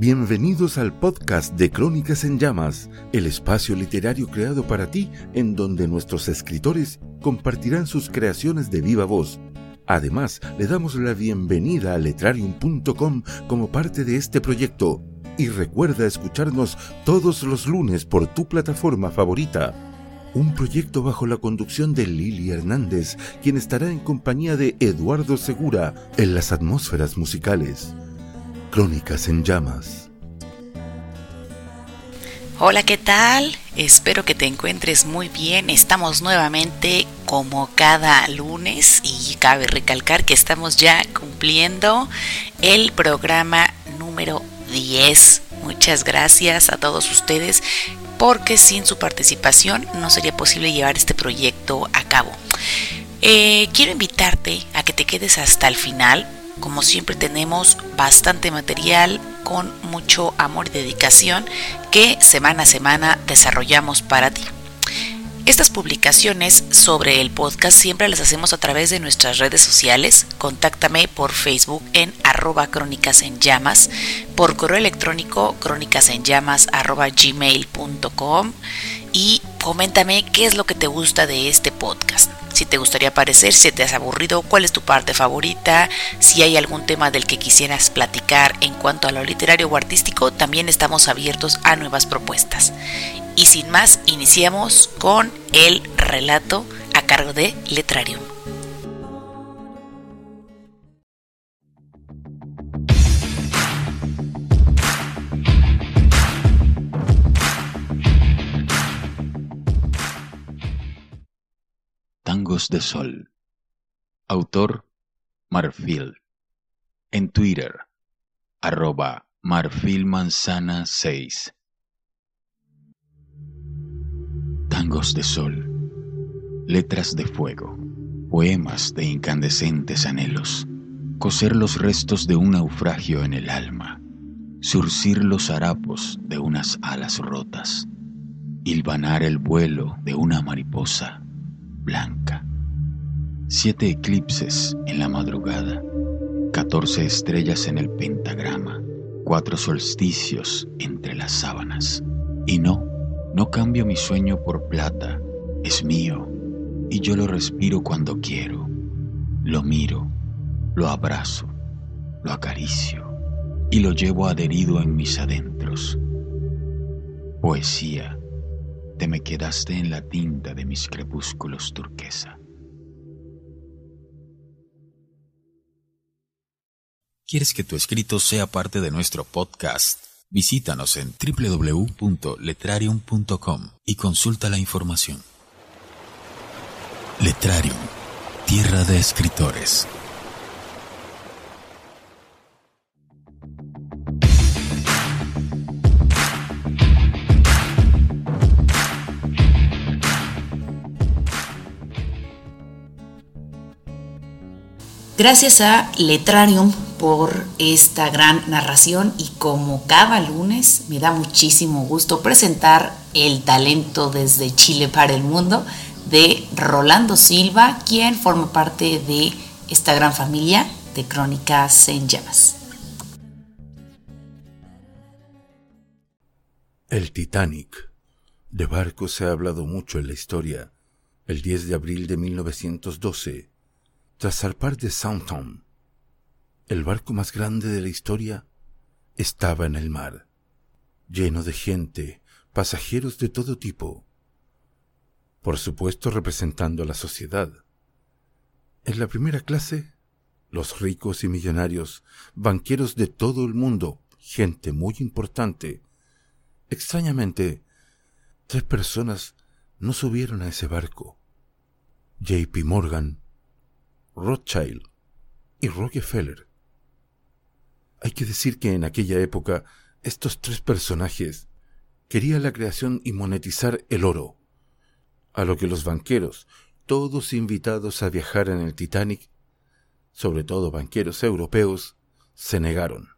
Bienvenidos al podcast de Crónicas en Llamas, el espacio literario creado para ti en donde nuestros escritores compartirán sus creaciones de viva voz. Además, le damos la bienvenida a letrarium.com como parte de este proyecto y recuerda escucharnos todos los lunes por tu plataforma favorita. Un proyecto bajo la conducción de Lili Hernández, quien estará en compañía de Eduardo Segura en las atmósferas musicales. Crónicas en llamas. Hola, ¿qué tal? Espero que te encuentres muy bien. Estamos nuevamente como cada lunes y cabe recalcar que estamos ya cumpliendo el programa número 10. Muchas gracias a todos ustedes porque sin su participación no sería posible llevar este proyecto a cabo. Eh, quiero invitarte a que te quedes hasta el final como siempre tenemos bastante material con mucho amor y dedicación que semana a semana desarrollamos para ti. Estas publicaciones sobre el podcast siempre las hacemos a través de nuestras redes sociales. Contáctame por Facebook en arroba crónicas en llamas, por correo electrónico crónicas en llamas arroba gmail.com y coméntame qué es lo que te gusta de este podcast si te gustaría aparecer, si te has aburrido, cuál es tu parte favorita, si hay algún tema del que quisieras platicar en cuanto a lo literario o artístico, también estamos abiertos a nuevas propuestas. Y sin más, iniciamos con el relato a cargo de Letrarium. De Sol. Autor Marfil. En Twitter, arroba marfilmanzana 6. Tangos de Sol. Letras de fuego. Poemas de incandescentes anhelos. Coser los restos de un naufragio en el alma. Surcir los harapos de unas alas rotas. Hilvanar el vuelo de una mariposa blanca. Siete eclipses en la madrugada, catorce estrellas en el pentagrama, cuatro solsticios entre las sábanas. Y no, no cambio mi sueño por plata, es mío, y yo lo respiro cuando quiero. Lo miro, lo abrazo, lo acaricio y lo llevo adherido en mis adentros. Poesía me quedaste en la tinta de mis crepúsculos turquesa. ¿Quieres que tu escrito sea parte de nuestro podcast? Visítanos en www.letrarium.com y consulta la información. Letrarium, tierra de escritores. Gracias a Letrarium por esta gran narración y como cada lunes me da muchísimo gusto presentar el talento desde Chile para el mundo de Rolando Silva, quien forma parte de esta gran familia de Crónicas en Llamas. El Titanic. De barco se ha hablado mucho en la historia. El 10 de abril de 1912, tras zarpar de Soundtown, el barco más grande de la historia estaba en el mar, lleno de gente, pasajeros de todo tipo, por supuesto representando a la sociedad. En la primera clase, los ricos y millonarios, banqueros de todo el mundo, gente muy importante. Extrañamente, tres personas no subieron a ese barco. JP Morgan, Rothschild y Rockefeller. Hay que decir que en aquella época estos tres personajes querían la creación y monetizar el oro, a lo que los banqueros, todos invitados a viajar en el Titanic, sobre todo banqueros europeos, se negaron.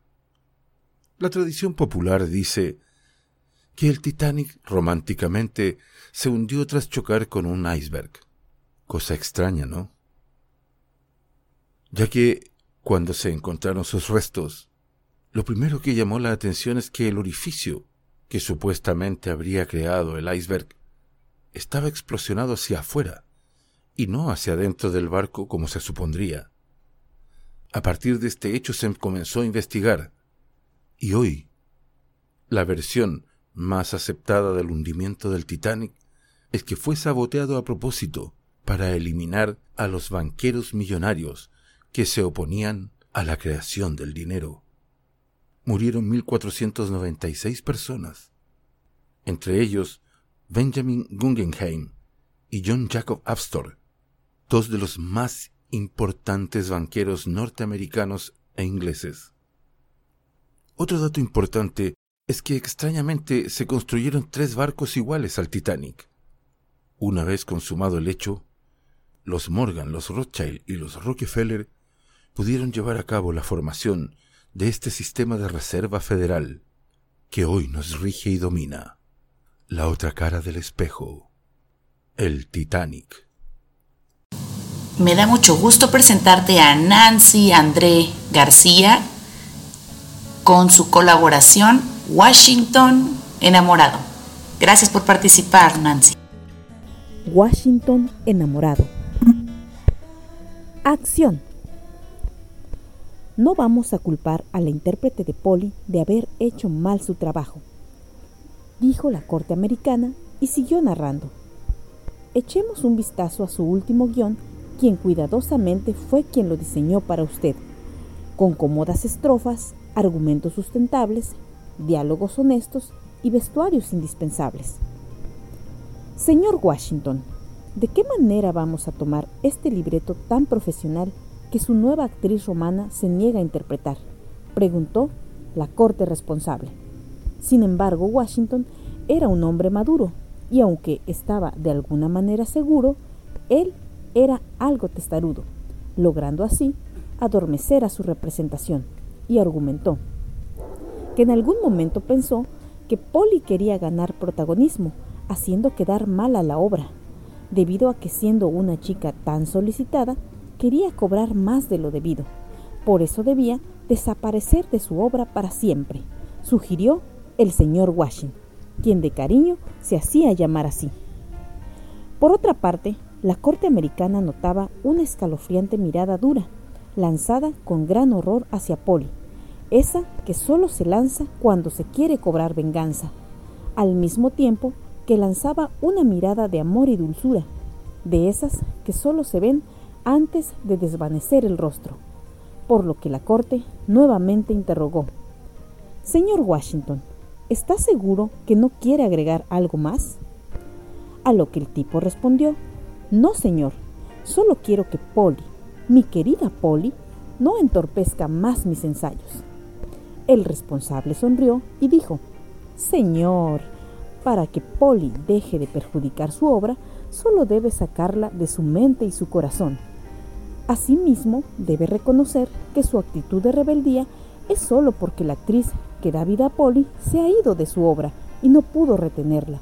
La tradición popular dice que el Titanic románticamente se hundió tras chocar con un iceberg. Cosa extraña, ¿no? Ya que cuando se encontraron sus restos, Lo primero que llamó la atención es que el orificio que supuestamente habría creado el iceberg estaba explosionado hacia afuera y no hacia adentro del barco como se supondría. A partir de este hecho se comenzó a investigar y hoy la versión más aceptada del hundimiento del Titanic es que fue saboteado a propósito para eliminar a los banqueros millonarios que se oponían a la creación del dinero. Murieron 1.496 personas, entre ellos Benjamin Guggenheim y John Jacob Astor, dos de los más importantes banqueros norteamericanos e ingleses. Otro dato importante es que extrañamente se construyeron tres barcos iguales al Titanic. Una vez consumado el hecho, los Morgan, los Rothschild y los Rockefeller pudieron llevar a cabo la formación de este sistema de reserva federal que hoy nos rige y domina. La otra cara del espejo, el Titanic. Me da mucho gusto presentarte a Nancy André García con su colaboración Washington Enamorado. Gracias por participar, Nancy. Washington Enamorado. Acción. No vamos a culpar a la intérprete de Polly de haber hecho mal su trabajo, dijo la corte americana y siguió narrando. Echemos un vistazo a su último guion, quien cuidadosamente fue quien lo diseñó para usted, con cómodas estrofas, argumentos sustentables, diálogos honestos y vestuarios indispensables. Señor Washington, ¿de qué manera vamos a tomar este libreto tan profesional que su nueva actriz romana se niega a interpretar? preguntó la corte responsable. Sin embargo, Washington era un hombre maduro, y aunque estaba de alguna manera seguro, él era algo testarudo, logrando así adormecer a su representación, y argumentó que en algún momento pensó que Polly quería ganar protagonismo, haciendo quedar mal a la obra, debido a que siendo una chica tan solicitada, quería cobrar más de lo debido. Por eso debía desaparecer de su obra para siempre, sugirió el señor Washington, quien de cariño se hacía llamar así. Por otra parte, la corte americana notaba una escalofriante mirada dura, lanzada con gran horror hacia Polly, esa que solo se lanza cuando se quiere cobrar venganza, al mismo tiempo que lanzaba una mirada de amor y dulzura, de esas que solo se ven antes de desvanecer el rostro, por lo que la corte nuevamente interrogó. Señor Washington, ¿está seguro que no quiere agregar algo más? A lo que el tipo respondió, no señor, solo quiero que Polly, mi querida Polly, no entorpezca más mis ensayos. El responsable sonrió y dijo, Señor, para que Polly deje de perjudicar su obra, solo debe sacarla de su mente y su corazón. Asimismo, debe reconocer que su actitud de rebeldía es solo porque la actriz que da vida a Polly se ha ido de su obra y no pudo retenerla.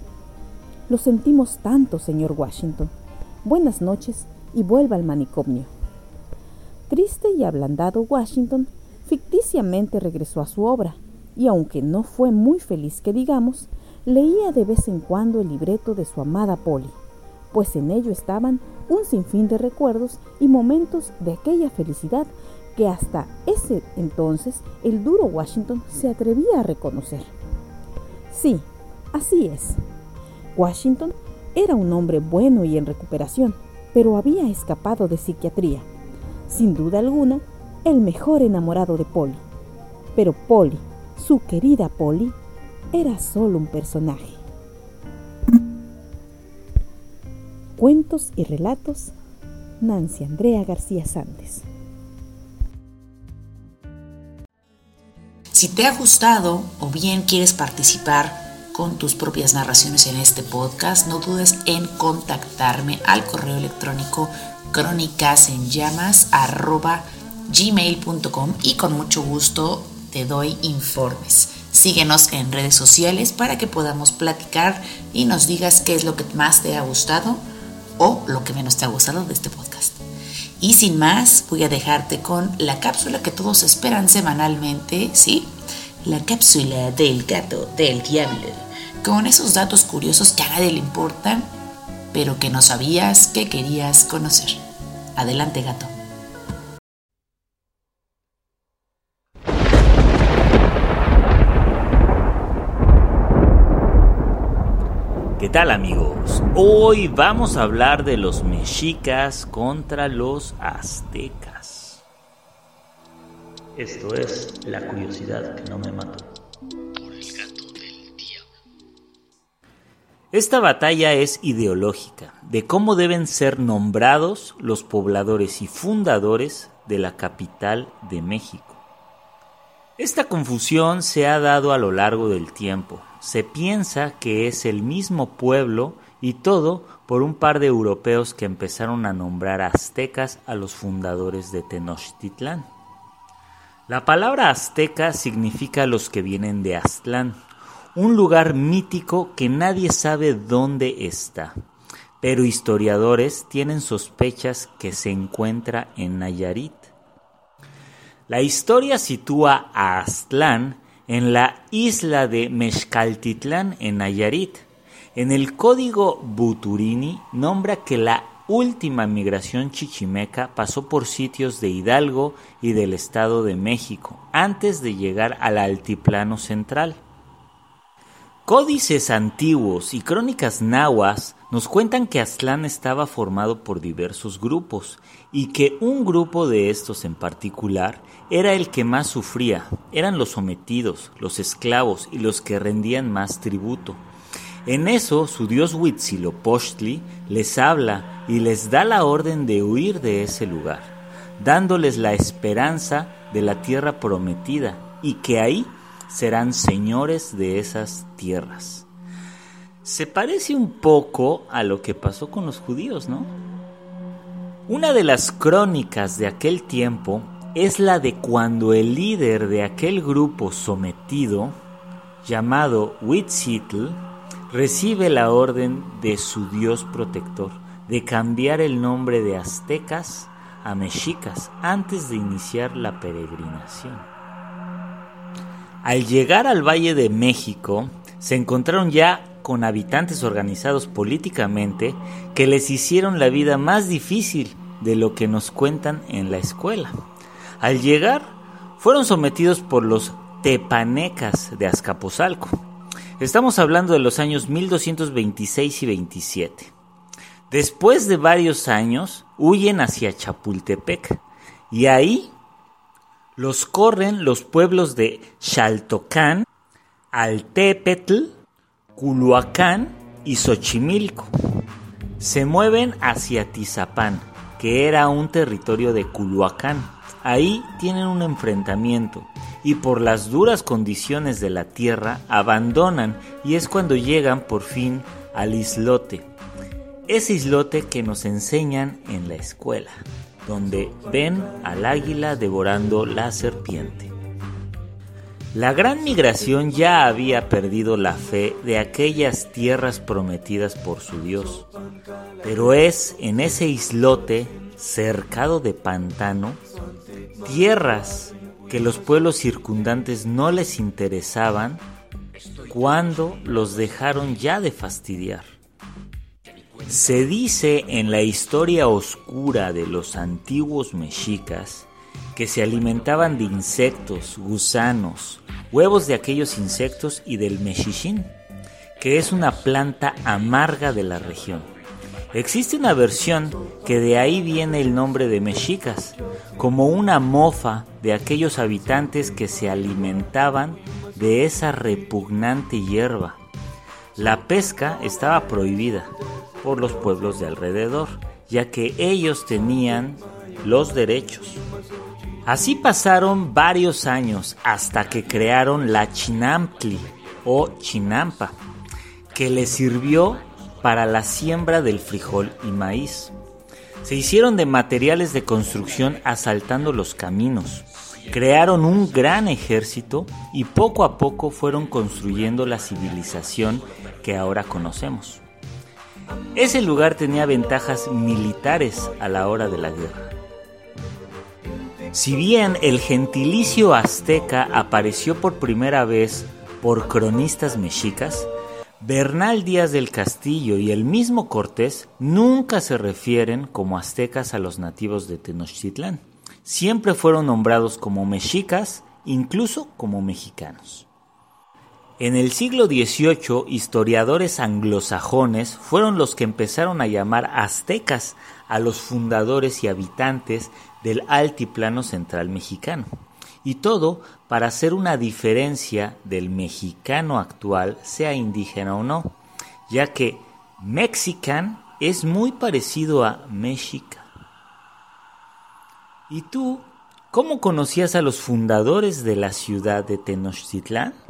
Lo sentimos tanto, señor Washington. Buenas noches y vuelva al manicomio. Triste y ablandado Washington ficticiamente regresó a su obra, y aunque no fue muy feliz que digamos, leía de vez en cuando el libreto de su amada Polly, pues en ello estaban un sinfín de recuerdos y momentos de aquella felicidad que hasta ese entonces el duro Washington se atrevía a reconocer. Sí, así es. Washington era un hombre bueno y en recuperación, pero había escapado de psiquiatría. Sin duda alguna, el mejor enamorado de Polly. Pero Polly, su querida Polly, era solo un personaje. Cuentos y relatos, Nancy Andrea García Santos. Si te ha gustado o bien quieres participar con tus propias narraciones en este podcast, no dudes en contactarme al correo electrónico gmail.com y con mucho gusto te doy informes. Síguenos en redes sociales para que podamos platicar y nos digas qué es lo que más te ha gustado o lo que menos te ha gustado de este podcast. Y sin más, voy a dejarte con la cápsula que todos esperan semanalmente, ¿sí? La cápsula del gato del diablo. Con esos datos curiosos que a nadie le importan, pero que no sabías que querías conocer. Adelante, gato. Tal amigos? Hoy vamos a hablar de los mexicas contra los aztecas. Esto es la curiosidad que no me mató. Esta batalla es ideológica, de cómo deben ser nombrados los pobladores y fundadores de la capital de México. Esta confusión se ha dado a lo largo del tiempo. Se piensa que es el mismo pueblo y todo por un par de europeos que empezaron a nombrar aztecas a los fundadores de Tenochtitlán. La palabra azteca significa los que vienen de Aztlán, un lugar mítico que nadie sabe dónde está, pero historiadores tienen sospechas que se encuentra en Nayarit. La historia sitúa a Aztlán en la isla de Mexcaltitlán en Nayarit. En el código Buturini nombra que la última migración chichimeca pasó por sitios de Hidalgo y del Estado de México antes de llegar al altiplano central. Códices antiguos y crónicas nahuas nos cuentan que Aztlán estaba formado por diversos grupos y que un grupo de estos en particular era el que más sufría, eran los sometidos, los esclavos y los que rendían más tributo. En eso su dios Huitzilopochtli les habla y les da la orden de huir de ese lugar, dándoles la esperanza de la tierra prometida y que ahí serán señores de esas tierras. Se parece un poco a lo que pasó con los judíos, ¿no? Una de las crónicas de aquel tiempo es la de cuando el líder de aquel grupo sometido, llamado Huitzitl, recibe la orden de su dios protector de cambiar el nombre de aztecas a mexicas antes de iniciar la peregrinación. Al llegar al Valle de México, se encontraron ya con habitantes organizados políticamente que les hicieron la vida más difícil de lo que nos cuentan en la escuela. Al llegar, fueron sometidos por los tepanecas de Azcapotzalco. Estamos hablando de los años 1226 y 27. Después de varios años, huyen hacia Chapultepec y ahí los corren los pueblos de Xaltocán, Altepetl, Culhuacán y Xochimilco. Se mueven hacia Tizapán, que era un territorio de Culhuacán. Ahí tienen un enfrentamiento y por las duras condiciones de la tierra abandonan y es cuando llegan por fin al islote. Ese islote que nos enseñan en la escuela donde ven al águila devorando la serpiente. La gran migración ya había perdido la fe de aquellas tierras prometidas por su Dios, pero es en ese islote cercado de pantano, tierras que los pueblos circundantes no les interesaban cuando los dejaron ya de fastidiar. Se dice en la historia oscura de los antiguos mexicas que se alimentaban de insectos, gusanos, huevos de aquellos insectos y del mexichín, que es una planta amarga de la región. Existe una versión que de ahí viene el nombre de mexicas, como una mofa de aquellos habitantes que se alimentaban de esa repugnante hierba. La pesca estaba prohibida, por los pueblos de alrededor, ya que ellos tenían los derechos. Así pasaron varios años hasta que crearon la Chinampli o Chinampa, que les sirvió para la siembra del frijol y maíz. Se hicieron de materiales de construcción asaltando los caminos. Crearon un gran ejército y poco a poco fueron construyendo la civilización que ahora conocemos. Ese lugar tenía ventajas militares a la hora de la guerra. Si bien el gentilicio azteca apareció por primera vez por cronistas mexicas, Bernal Díaz del Castillo y el mismo Cortés nunca se refieren como aztecas a los nativos de Tenochtitlán. Siempre fueron nombrados como mexicas, incluso como mexicanos. En el siglo XVIII, historiadores anglosajones fueron los que empezaron a llamar aztecas a los fundadores y habitantes del altiplano central mexicano. Y todo para hacer una diferencia del mexicano actual, sea indígena o no, ya que mexican es muy parecido a mexica. ¿Y tú, cómo conocías a los fundadores de la ciudad de Tenochtitlán?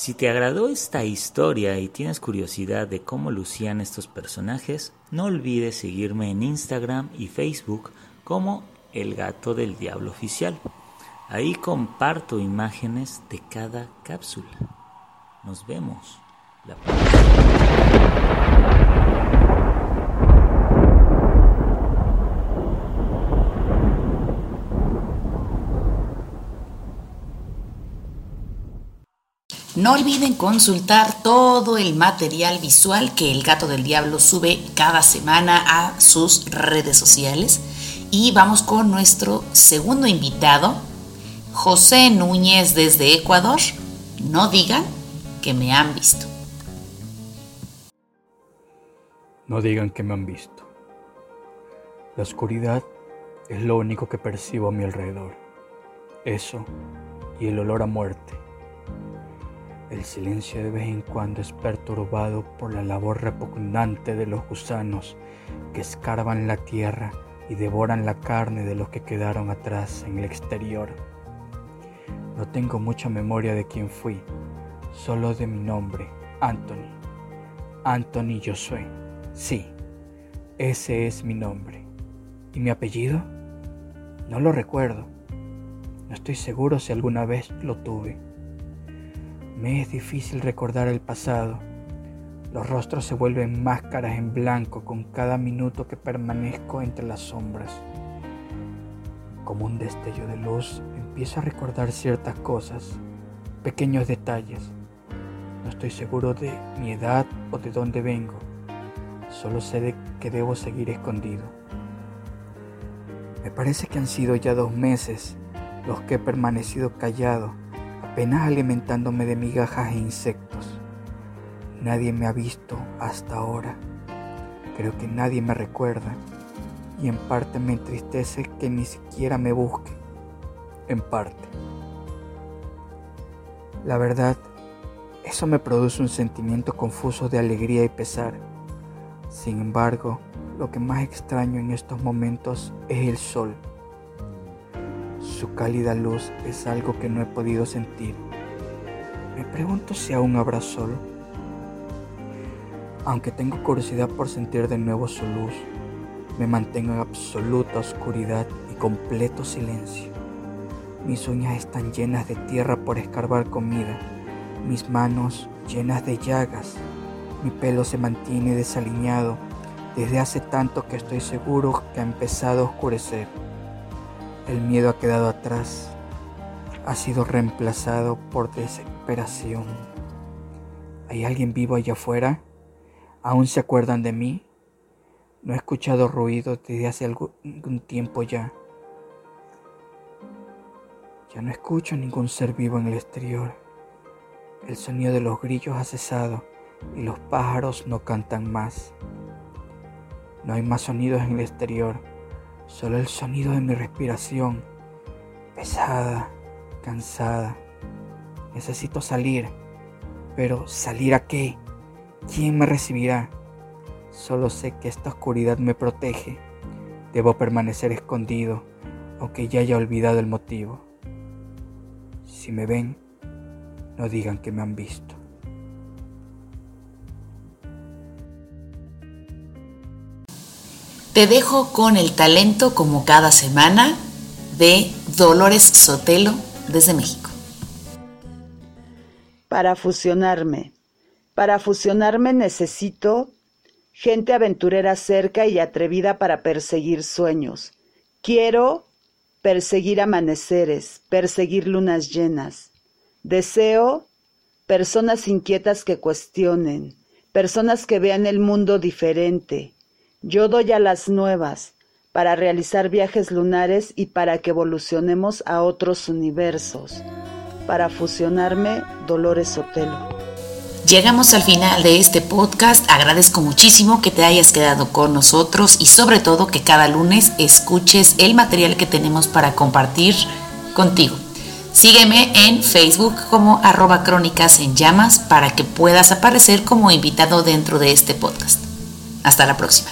Si te agradó esta historia y tienes curiosidad de cómo lucían estos personajes, no olvides seguirme en Instagram y Facebook como El Gato del Diablo Oficial. Ahí comparto imágenes de cada cápsula. Nos vemos la próxima. No olviden consultar todo el material visual que el gato del diablo sube cada semana a sus redes sociales. Y vamos con nuestro segundo invitado, José Núñez desde Ecuador. No digan que me han visto. No digan que me han visto. La oscuridad es lo único que percibo a mi alrededor. Eso y el olor a muerte el silencio de vez en cuando es perturbado por la labor repugnante de los gusanos que escarban la tierra y devoran la carne de los que quedaron atrás en el exterior. No tengo mucha memoria de quién fui, solo de mi nombre, Anthony. Anthony Josué. Sí, ese es mi nombre. ¿Y mi apellido? No lo recuerdo. No estoy seguro si alguna vez lo tuve. Me es difícil recordar el pasado. Los rostros se vuelven máscaras en blanco con cada minuto que permanezco entre las sombras. Como un destello de luz, empiezo a recordar ciertas cosas, pequeños detalles. No estoy seguro de mi edad o de dónde vengo. Solo sé de que debo seguir escondido. Me parece que han sido ya dos meses los que he permanecido callado apenas alimentándome de migajas e insectos. Nadie me ha visto hasta ahora. Creo que nadie me recuerda y en parte me entristece que ni siquiera me busque. En parte. La verdad, eso me produce un sentimiento confuso de alegría y pesar. Sin embargo, lo que más extraño en estos momentos es el sol su cálida luz es algo que no he podido sentir. Me pregunto si aún habrá sol. Aunque tengo curiosidad por sentir de nuevo su luz, me mantengo en absoluta oscuridad y completo silencio. Mis uñas están llenas de tierra por escarbar comida, mis manos llenas de llagas, mi pelo se mantiene desaliñado desde hace tanto que estoy seguro que ha empezado a oscurecer. El miedo ha quedado atrás, ha sido reemplazado por desesperación. ¿Hay alguien vivo allá afuera? ¿Aún se acuerdan de mí? No he escuchado ruido desde hace algún tiempo ya. Ya no escucho ningún ser vivo en el exterior. El sonido de los grillos ha cesado y los pájaros no cantan más. No hay más sonidos en el exterior Solo el sonido de mi respiración, pesada, cansada. Necesito salir, pero ¿salir a qué? ¿Quién me recibirá? Solo sé que esta oscuridad me protege. Debo permanecer escondido, aunque ya haya olvidado el motivo. Si me ven, no digan que me han visto. Te dejo con el talento como cada semana de Dolores Sotelo desde México. Para fusionarme. Para fusionarme necesito gente aventurera cerca y atrevida para perseguir sueños. Quiero perseguir amaneceres, perseguir lunas llenas. Deseo personas inquietas que cuestionen, personas que vean el mundo diferente. Yo doy a las nuevas para realizar viajes lunares y para que evolucionemos a otros universos. Para fusionarme, Dolores Sotelo. Llegamos al final de este podcast. Agradezco muchísimo que te hayas quedado con nosotros y sobre todo que cada lunes escuches el material que tenemos para compartir contigo. Sígueme en Facebook como arroba crónicas en llamas para que puedas aparecer como invitado dentro de este podcast. Hasta la próxima.